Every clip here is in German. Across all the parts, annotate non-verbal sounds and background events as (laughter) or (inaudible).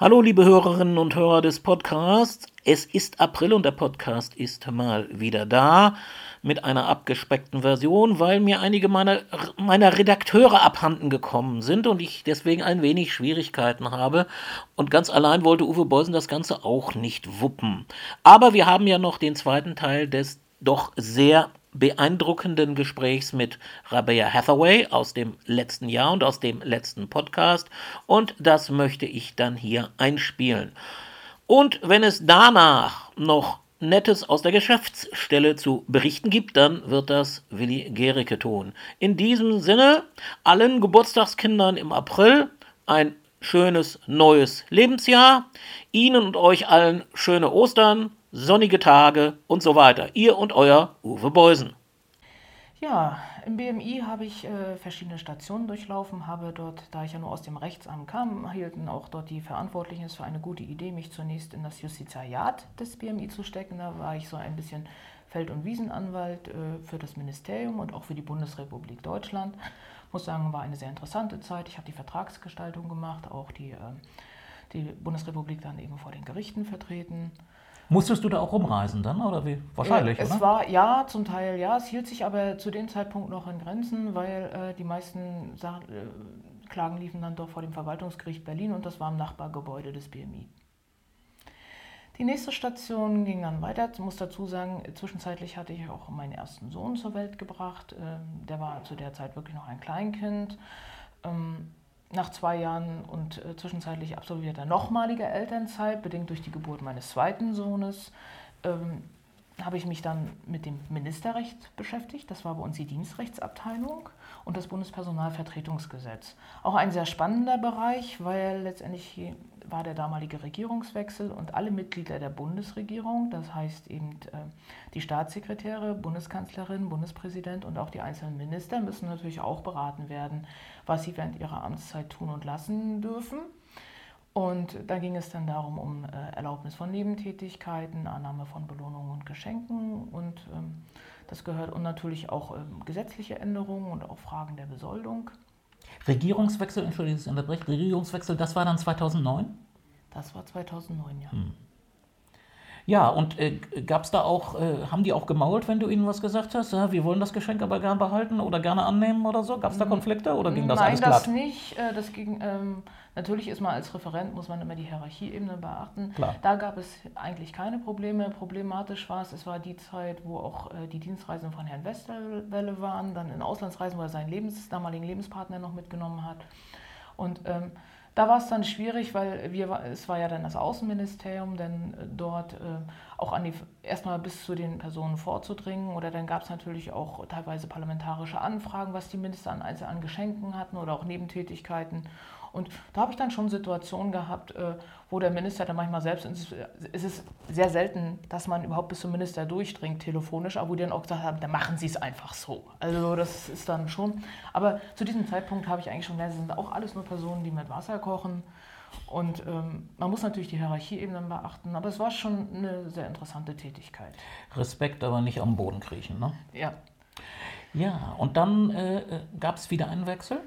Hallo, liebe Hörerinnen und Hörer des Podcasts. Es ist April und der Podcast ist mal wieder da mit einer abgespeckten Version, weil mir einige meiner, meiner Redakteure abhanden gekommen sind und ich deswegen ein wenig Schwierigkeiten habe. Und ganz allein wollte Uwe Beusen das Ganze auch nicht wuppen. Aber wir haben ja noch den zweiten Teil des doch sehr beeindruckenden Gesprächs mit Rabea Hathaway aus dem letzten Jahr und aus dem letzten Podcast und das möchte ich dann hier einspielen. Und wenn es danach noch Nettes aus der Geschäftsstelle zu berichten gibt, dann wird das Willi Gericke tun. In diesem Sinne, allen Geburtstagskindern im April ein schönes neues Lebensjahr. Ihnen und euch allen schöne Ostern, sonnige Tage und so weiter. Ihr und euer Uwe Beusen. Ja, im BMI habe ich äh, verschiedene Stationen durchlaufen, habe dort, da ich ja nur aus dem Rechtsamt kam, hielten auch dort die Verantwortlichen es für eine gute Idee, mich zunächst in das Justiziariat des BMI zu stecken. Da war ich so ein bisschen Feld- und Wiesenanwalt äh, für das Ministerium und auch für die Bundesrepublik Deutschland. Muss sagen, war eine sehr interessante Zeit. Ich habe die Vertragsgestaltung gemacht, auch die, äh, die Bundesrepublik dann eben vor den Gerichten vertreten. Musstest du da auch rumreisen dann oder wie? Wahrscheinlich, ja, es oder? war ja zum Teil ja, es hielt sich aber zu dem Zeitpunkt noch in Grenzen, weil äh, die meisten Sa äh, Klagen liefen dann doch vor dem Verwaltungsgericht Berlin und das war im Nachbargebäude des BMI. Die nächste Station ging dann weiter. Ich muss dazu sagen, zwischenzeitlich hatte ich auch meinen ersten Sohn zur Welt gebracht. Ähm, der war zu der Zeit wirklich noch ein Kleinkind. Nach zwei Jahren und äh, zwischenzeitlich absolvierter nochmaliger Elternzeit, bedingt durch die Geburt meines zweiten Sohnes, ähm, habe ich mich dann mit dem Ministerrecht beschäftigt. Das war bei uns die Dienstrechtsabteilung und das Bundespersonalvertretungsgesetz. Auch ein sehr spannender Bereich, weil letztendlich war der damalige Regierungswechsel und alle Mitglieder der Bundesregierung, das heißt eben äh, die Staatssekretäre, Bundeskanzlerin, Bundespräsident und auch die einzelnen Minister müssen natürlich auch beraten werden, was sie während ihrer Amtszeit tun und lassen dürfen. Und da ging es dann darum, um äh, Erlaubnis von Nebentätigkeiten, Annahme von Belohnungen und Geschenken und ähm, das gehört und natürlich auch ähm, gesetzliche Änderungen und auch Fragen der Besoldung. Regierungswechsel, entschuldige, ich unterbreche, Regierungswechsel, das war dann 2009? Das war 2009, ja. Hm. Ja, und äh, gab es da auch, äh, haben die auch gemault, wenn du ihnen was gesagt hast? Ja, wir wollen das Geschenk aber gern behalten oder gerne annehmen oder so? Gab es da Konflikte oder ging das Nein, alles glatt? Nein, das nicht. Äh, das ging, ähm, natürlich ist man als Referent, muss man immer die Hierarchieebene beachten. Klar. Da gab es eigentlich keine Probleme. Problematisch war es, es war die Zeit, wo auch äh, die Dienstreisen von Herrn Westerwelle waren, dann in Auslandsreisen, wo er seinen Lebens, damaligen Lebenspartner noch mitgenommen hat. Und ähm, da war es dann schwierig, weil wir, es war ja dann das Außenministerium, denn äh, dort äh, auch an die, erstmal bis zu den Personen vorzudringen. Oder dann gab es natürlich auch teilweise parlamentarische Anfragen, was die Minister an, also an Geschenken hatten oder auch Nebentätigkeiten. Und da habe ich dann schon Situationen gehabt, äh, wo der Minister dann manchmal selbst, es ist sehr selten, dass man überhaupt bis zum Minister durchdringt telefonisch, aber wo die dann auch gesagt haben, dann machen Sie es einfach so. Also das ist dann schon, aber zu diesem Zeitpunkt habe ich eigentlich schon gelernt, es sind auch alles nur Personen, die mit Wasser kochen. Und ähm, man muss natürlich die Hierarchieebenen beachten, aber es war schon eine sehr interessante Tätigkeit. Respekt, aber nicht am Boden kriechen, ne? Ja. Ja, und dann äh, äh gab es wieder einen Wechsel?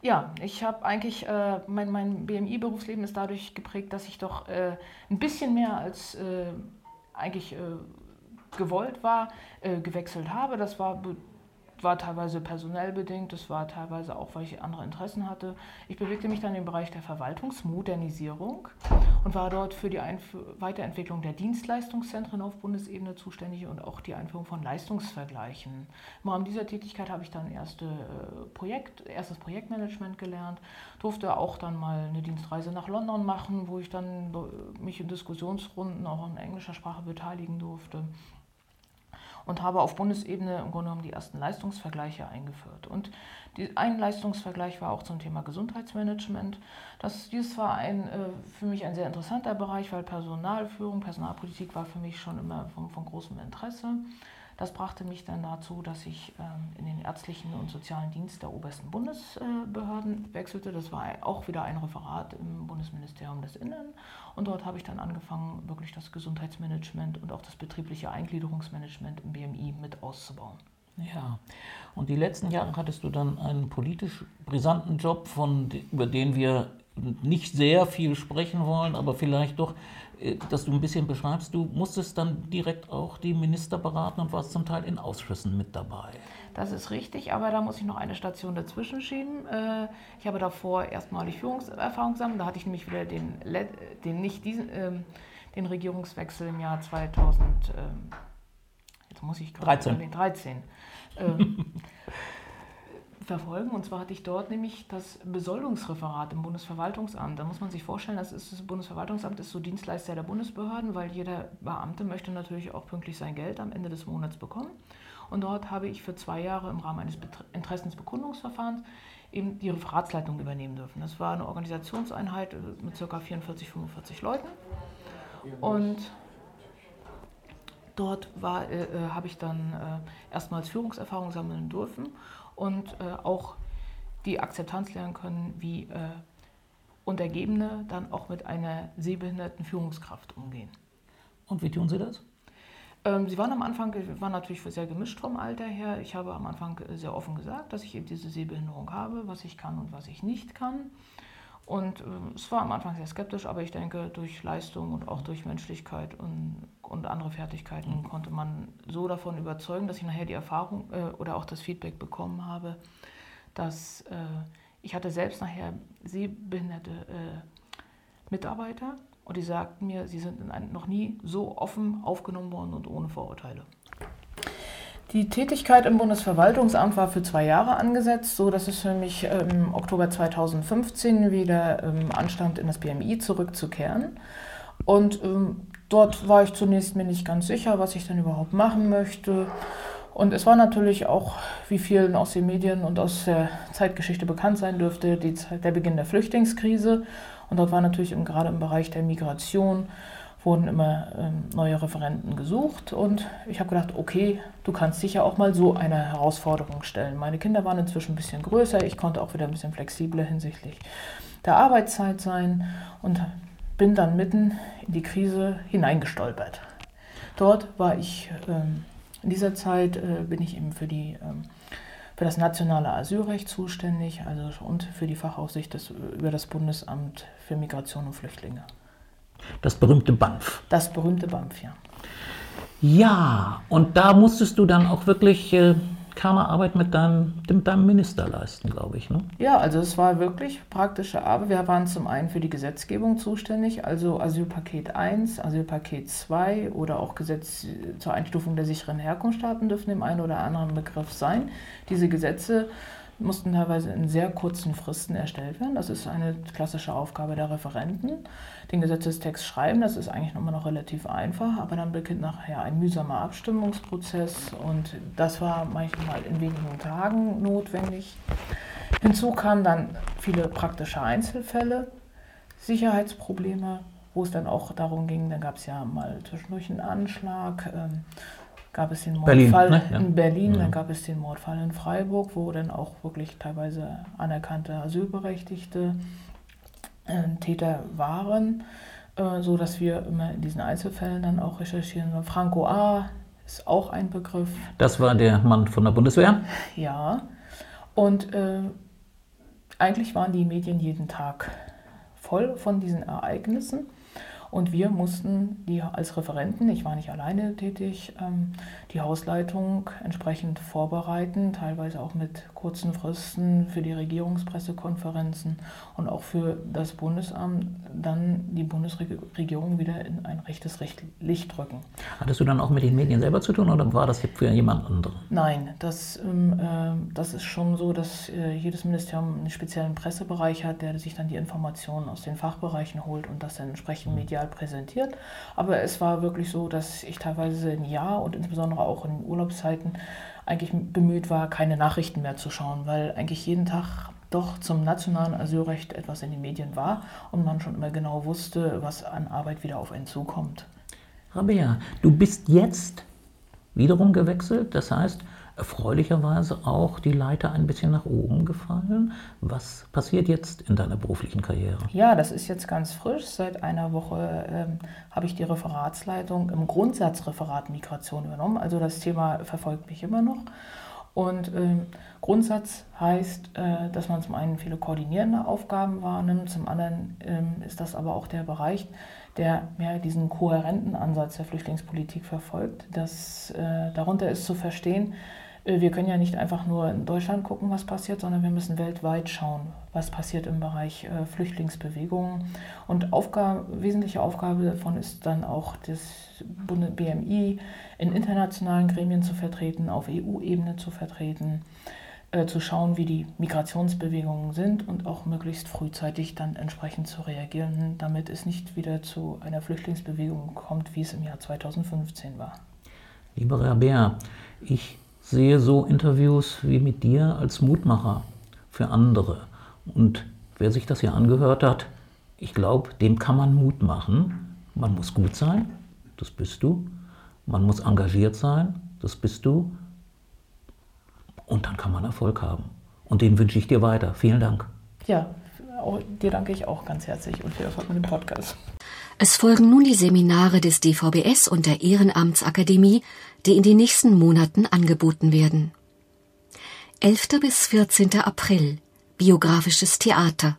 Ja, ich habe eigentlich, äh, mein, mein BMI-Berufsleben ist dadurch geprägt, dass ich doch äh, ein bisschen mehr als äh, eigentlich äh, gewollt war, äh, gewechselt habe. Das war war teilweise personell bedingt, das war teilweise auch, weil ich andere Interessen hatte. Ich bewegte mich dann im Bereich der Verwaltungsmodernisierung und war dort für die Einf Weiterentwicklung der Dienstleistungszentren auf Bundesebene zuständig und auch die Einführung von Leistungsvergleichen. Im Rahmen dieser Tätigkeit habe ich dann erste äh, Projekt, erstes Projektmanagement gelernt, durfte auch dann mal eine Dienstreise nach London machen, wo ich dann mich in Diskussionsrunden auch in englischer Sprache beteiligen durfte und habe auf Bundesebene im Grunde genommen die ersten Leistungsvergleiche eingeführt. Und die, ein Leistungsvergleich war auch zum Thema Gesundheitsmanagement. Das, dies war ein, äh, für mich ein sehr interessanter Bereich, weil Personalführung, Personalpolitik war für mich schon immer von, von großem Interesse. Das brachte mich dann dazu, dass ich ähm, in den ärztlichen und sozialen Dienst der obersten Bundesbehörden wechselte. Das war auch wieder ein Referat im Bundesministerium des Innern. Und dort habe ich dann angefangen, wirklich das Gesundheitsmanagement und auch das betriebliche Eingliederungsmanagement im BMI mit auszubauen. Ja, und die letzten Jahre hattest du dann einen politisch brisanten Job, von, über den wir nicht sehr viel sprechen wollen, aber vielleicht doch, äh, dass du ein bisschen beschreibst, du musstest dann direkt auch die Minister beraten und warst zum Teil in Ausschüssen mit dabei. Das ist richtig, aber da muss ich noch eine Station dazwischen schieben. Äh, ich habe davor erstmalig Führungserfahrung gesammelt. Da hatte ich nämlich wieder den, den nicht diesen, ähm, den Regierungswechsel im Jahr 2000. Ähm, jetzt muss ich gerade 13. 13 (laughs) verfolgen. Und zwar hatte ich dort nämlich das Besoldungsreferat im Bundesverwaltungsamt. Da muss man sich vorstellen, das, ist, das Bundesverwaltungsamt ist so Dienstleister der Bundesbehörden, weil jeder Beamte möchte natürlich auch pünktlich sein Geld am Ende des Monats bekommen. Und dort habe ich für zwei Jahre im Rahmen eines Interessensbekundungsverfahrens eben die Referatsleitung übernehmen dürfen. Das war eine Organisationseinheit äh, mit ca. 44, 45 Leuten. Und dort war, äh, äh, habe ich dann äh, erstmals Führungserfahrung sammeln dürfen und äh, auch die Akzeptanz lernen können, wie äh, Untergebene dann auch mit einer sehbehinderten Führungskraft umgehen. Und wie tun Sie das? Ähm, sie waren am Anfang, waren natürlich sehr gemischt vom Alter her. Ich habe am Anfang äh, sehr offen gesagt, dass ich eben diese Sehbehinderung habe, was ich kann und was ich nicht kann. Und äh, es war am Anfang sehr skeptisch, aber ich denke, durch Leistung und auch durch Menschlichkeit und, und andere Fertigkeiten mhm. konnte man so davon überzeugen, dass ich nachher die Erfahrung äh, oder auch das Feedback bekommen habe, dass äh, ich hatte selbst nachher sehbehinderte äh, Mitarbeiter und die sagten mir, sie sind noch nie so offen aufgenommen worden und ohne Vorurteile. Die Tätigkeit im Bundesverwaltungsamt war für zwei Jahre angesetzt, so dass es für mich im ähm, Oktober 2015 wieder ähm, anstand, in das BMI zurückzukehren. Und ähm, dort war ich zunächst mir nicht ganz sicher, was ich dann überhaupt machen möchte. Und es war natürlich auch, wie vielen aus den Medien und aus der Zeitgeschichte bekannt sein dürfte, Zeit, der Beginn der Flüchtlingskrise. Und dort war natürlich im, gerade im Bereich der Migration wurden immer ähm, neue Referenten gesucht und ich habe gedacht, okay, du kannst dich ja auch mal so eine Herausforderung stellen. Meine Kinder waren inzwischen ein bisschen größer, ich konnte auch wieder ein bisschen flexibler hinsichtlich der Arbeitszeit sein und bin dann mitten in die Krise hineingestolpert. Dort war ich, ähm, in dieser Zeit äh, bin ich eben für die ähm, für das nationale Asylrecht zuständig also, und für die Fachaufsicht des, über das Bundesamt für Migration und Flüchtlinge. Das berühmte BAMF. Das berühmte BAMF, ja. Ja, und da musstest du dann auch wirklich äh, Arbeit mit deinem, mit deinem Minister leisten, glaube ich. Ne? Ja, also es war wirklich praktische Arbeit. Wir waren zum einen für die Gesetzgebung zuständig, also Asylpaket 1, Asylpaket 2 oder auch Gesetz zur Einstufung der sicheren Herkunftsstaaten dürfen im einen oder anderen Begriff sein. Diese Gesetze mussten teilweise in sehr kurzen Fristen erstellt werden. Das ist eine klassische Aufgabe der Referenten. Den Gesetzestext schreiben, das ist eigentlich immer noch relativ einfach, aber dann beginnt nachher ein mühsamer Abstimmungsprozess und das war manchmal in wenigen Tagen notwendig. Hinzu kamen dann viele praktische Einzelfälle, Sicherheitsprobleme, wo es dann auch darum ging, dann gab es ja mal zwischendurch einen Anschlag. Ähm, gab es den Mordfall Berlin, ne? ja. in Berlin, ja. dann gab es den Mordfall in Freiburg, wo dann auch wirklich teilweise anerkannte Asylberechtigte äh, Täter waren, äh, so dass wir immer in diesen Einzelfällen dann auch recherchieren. Franco A. ist auch ein Begriff. Das war der Mann von der Bundeswehr? Ja. Und äh, eigentlich waren die Medien jeden Tag voll von diesen Ereignissen. Und wir mussten die als Referenten, ich war nicht alleine tätig, ähm, die Hausleitung entsprechend vorbereiten, teilweise auch mit kurzen Fristen für die Regierungspressekonferenzen und auch für das Bundesamt dann die Bundesregierung wieder in ein rechtes Licht rücken. Hattest du dann auch mit den Medien selber zu tun oder war das für jemand anderen? Nein, das, ähm, äh, das ist schon so, dass äh, jedes Ministerium einen speziellen Pressebereich hat, der sich dann die Informationen aus den Fachbereichen holt und das dann entsprechend medial medial präsentiert. Aber es war wirklich so, dass ich teilweise ein Jahr und insbesondere auch in Urlaubszeiten eigentlich bemüht war, keine Nachrichten mehr zu schauen, weil eigentlich jeden Tag doch zum nationalen Asylrecht etwas in den Medien war und man schon immer genau wusste, was an Arbeit wieder auf einen zukommt. Rabea, du bist jetzt wiederum gewechselt, das heißt, erfreulicherweise auch die Leiter ein bisschen nach oben gefallen. Was passiert jetzt in deiner beruflichen Karriere? Ja, das ist jetzt ganz frisch. Seit einer Woche ähm, habe ich die Referatsleitung im Grundsatzreferat Migration übernommen. Also das Thema verfolgt mich immer noch. Und ähm, Grundsatz heißt, äh, dass man zum einen viele koordinierende Aufgaben wahrnimmt, zum anderen ähm, ist das aber auch der Bereich, der mehr diesen kohärenten Ansatz der Flüchtlingspolitik verfolgt. Das, äh, darunter ist zu verstehen, wir können ja nicht einfach nur in Deutschland gucken, was passiert, sondern wir müssen weltweit schauen, was passiert im Bereich äh, Flüchtlingsbewegungen. Und Aufgabe, wesentliche Aufgabe davon ist dann auch das BMI in internationalen Gremien zu vertreten, auf EU-Ebene zu vertreten, äh, zu schauen, wie die Migrationsbewegungen sind und auch möglichst frühzeitig dann entsprechend zu reagieren, damit es nicht wieder zu einer Flüchtlingsbewegung kommt, wie es im Jahr 2015 war. Lieber Herr Bär, ich sehe so Interviews wie mit dir als Mutmacher für andere. Und wer sich das hier angehört hat, ich glaube, dem kann man Mut machen. Man muss gut sein, das bist du. Man muss engagiert sein, das bist du. Und dann kann man Erfolg haben. Und den wünsche ich dir weiter. Vielen Dank. Ja, dir danke ich auch ganz herzlich und viel Erfolg mit dem Podcast. Es folgen nun die Seminare des DVBS und der Ehrenamtsakademie, die in den nächsten Monaten angeboten werden. 11. bis 14. April Biografisches Theater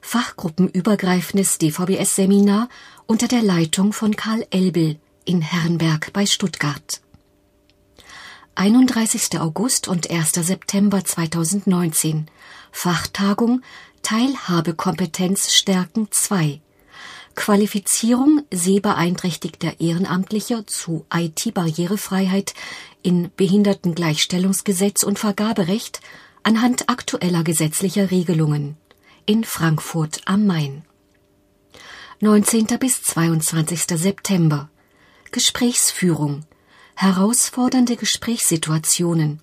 Fachgruppenübergreifendes DVBS-Seminar unter der Leitung von Karl Elbel in Herrenberg bei Stuttgart. 31. August und 1. September 2019 Fachtagung Teilhabekompetenz stärken 2 Qualifizierung sehbeeinträchtigter Ehrenamtlicher zu IT-Barrierefreiheit in Behindertengleichstellungsgesetz und Vergaberecht anhand aktueller gesetzlicher Regelungen in Frankfurt am Main. 19. bis 22. September Gesprächsführung herausfordernde Gesprächssituationen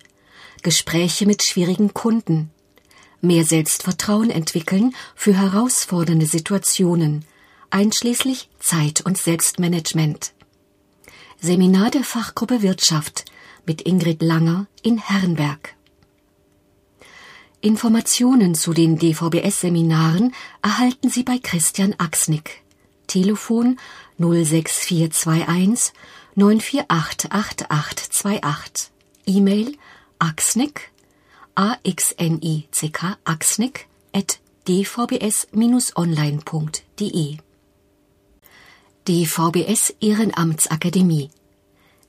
Gespräche mit schwierigen Kunden mehr Selbstvertrauen entwickeln für herausfordernde Situationen einschließlich Zeit- und Selbstmanagement. Seminar der Fachgruppe Wirtschaft mit Ingrid Langer in Herrenberg. Informationen zu den DVBS-Seminaren erhalten Sie bei Christian Axnick. Telefon 06421 9488828. E-Mail axnick a x n i c k axnick at dvbs-online.de die VBS Ehrenamtsakademie.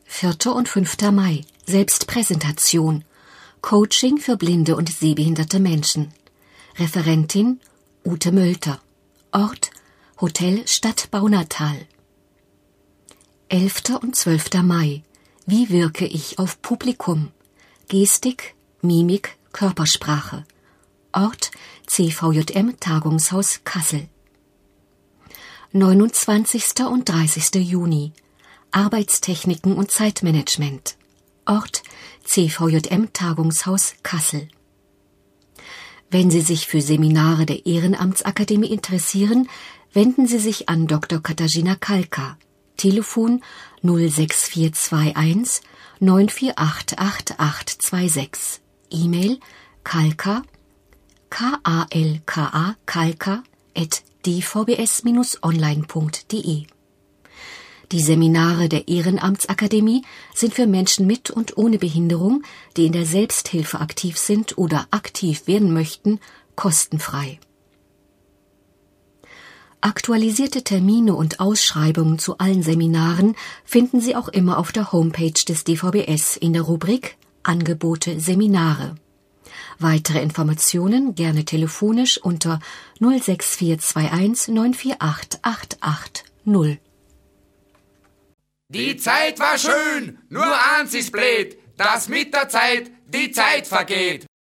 4. und 5. Mai. Selbstpräsentation. Coaching für blinde und sehbehinderte Menschen. Referentin Ute Mölter. Ort Hotel Stadtbau Natal. 11. und 12. Mai. Wie wirke ich auf Publikum? Gestik, Mimik, Körpersprache. Ort CVJM Tagungshaus Kassel. 29. und 30. Juni Arbeitstechniken und Zeitmanagement Ort CVJM Tagungshaus Kassel Wenn Sie sich für Seminare der Ehrenamtsakademie interessieren, wenden Sie sich an Dr. Katharina Kalka. Telefon 06421 9488826. E-Mail kalka k-a-l-k-a kalka at dvbs-online.de. Die Seminare der Ehrenamtsakademie sind für Menschen mit und ohne Behinderung, die in der Selbsthilfe aktiv sind oder aktiv werden möchten, kostenfrei. Aktualisierte Termine und Ausschreibungen zu allen Seminaren finden Sie auch immer auf der Homepage des DVBS in der Rubrik Angebote Seminare. Weitere Informationen gerne telefonisch unter 06421 948 880. Die Zeit war schön, nur eins ist blöd, dass mit der Zeit die Zeit vergeht.